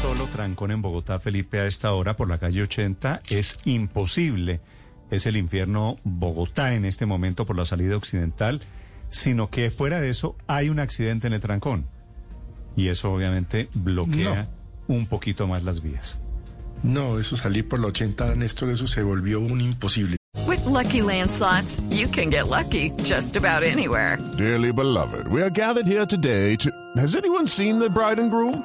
Solo trancón en Bogotá, Felipe, a esta hora por la calle 80 es imposible. Es el infierno Bogotá en este momento por la salida occidental, sino que fuera de eso hay un accidente en el trancón. Y eso obviamente bloquea un poquito más las vías. No, eso salir por la 80, Néstor, eso se volvió un imposible. With Lucky Land slots, you can get lucky just about anywhere. Dearly beloved, we are gathered here today to. Has anyone seen the bride and groom?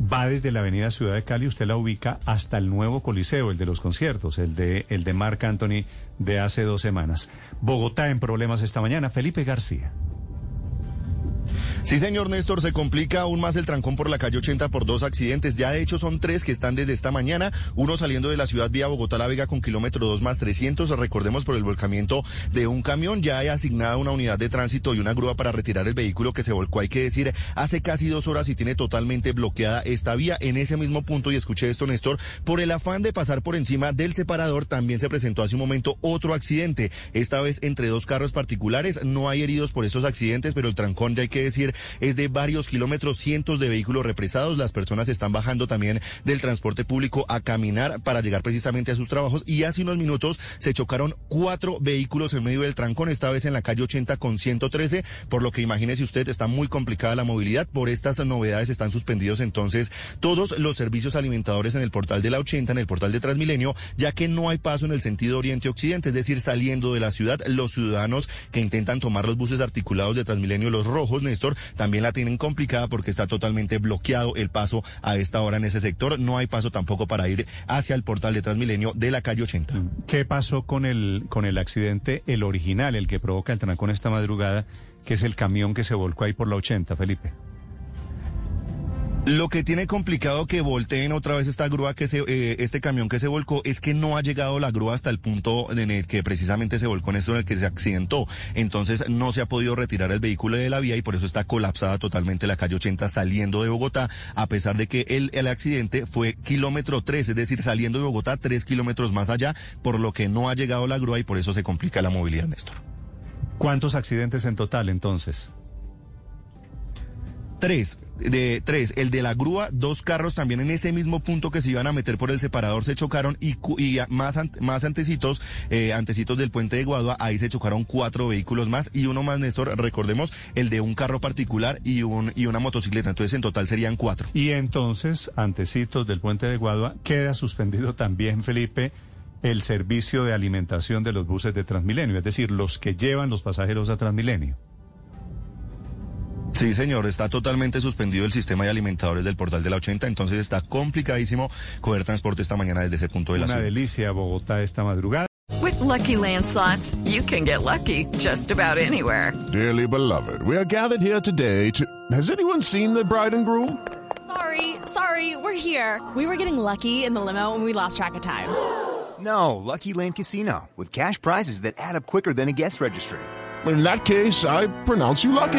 Va desde la avenida Ciudad de Cali, usted la ubica hasta el nuevo Coliseo, el de los conciertos, el de, el de Marc Anthony de hace dos semanas. Bogotá en problemas esta mañana. Felipe García. Sí, señor Néstor, se complica aún más el trancón por la calle 80 por dos accidentes. Ya de hecho son tres que están desde esta mañana. Uno saliendo de la ciudad vía Bogotá-La Vega con kilómetro 2 más 300. Recordemos por el volcamiento de un camión. Ya hay asignada una unidad de tránsito y una grúa para retirar el vehículo que se volcó. Hay que decir, hace casi dos horas y tiene totalmente bloqueada esta vía. En ese mismo punto, y escuché esto, Néstor, por el afán de pasar por encima del separador, también se presentó hace un momento otro accidente. Esta vez entre dos carros particulares. No hay heridos por estos accidentes, pero el trancón, ya hay que decir, es de varios kilómetros, cientos de vehículos represados. Las personas están bajando también del transporte público a caminar para llegar precisamente a sus trabajos. Y hace unos minutos se chocaron cuatro vehículos en medio del trancón, esta vez en la calle 80 con 113, por lo que imagínese usted, está muy complicada la movilidad. Por estas novedades están suspendidos entonces todos los servicios alimentadores en el portal de la 80, en el portal de Transmilenio, ya que no hay paso en el sentido oriente-occidente, es decir, saliendo de la ciudad, los ciudadanos que intentan tomar los buses articulados de Transmilenio, los rojos, Néstor, también la tienen complicada porque está totalmente bloqueado el paso a esta hora en ese sector. No hay paso tampoco para ir hacia el portal de Transmilenio de la calle 80. ¿Qué pasó con el, con el accidente, el original, el que provoca el trancón esta madrugada, que es el camión que se volcó ahí por la 80, Felipe? Lo que tiene complicado que volteen otra vez esta grúa que se, eh, este camión que se volcó es que no ha llegado la grúa hasta el punto en el que precisamente se volcó en en el que se accidentó. Entonces no se ha podido retirar el vehículo de la vía y por eso está colapsada totalmente la calle 80 saliendo de Bogotá, a pesar de que el, el accidente fue kilómetro 3, es decir, saliendo de Bogotá tres kilómetros más allá, por lo que no ha llegado la grúa y por eso se complica la movilidad, Néstor. ¿Cuántos accidentes en total entonces? Tres, de tres, el de la grúa, dos carros también en ese mismo punto que se iban a meter por el separador se chocaron y, y más, más antecitos, eh, antecitos del puente de Guadua, ahí se chocaron cuatro vehículos más y uno más, Néstor, recordemos, el de un carro particular y, un, y una motocicleta, entonces en total serían cuatro. Y entonces, antecitos del puente de Guadua, queda suspendido también, Felipe, el servicio de alimentación de los buses de Transmilenio, es decir, los que llevan los pasajeros a Transmilenio. Sí, señor, está totalmente suspendido el sistema de alimentadores del portal de la 80, entonces está complicadísimo coger transporte esta mañana desde ese punto de la Una ciudad. delicia Bogotá esta madrugada. With Lucky Land slots, you can get lucky just about anywhere. Dearly beloved, we are gathered here today to. Has anyone seen the bride and groom? Sorry, sorry, we're here. We were getting lucky in the limo and we lost track of time. No, Lucky Land Casino, with cash prizes that add up quicker than a guest registry. In that case, I pronounce you lucky.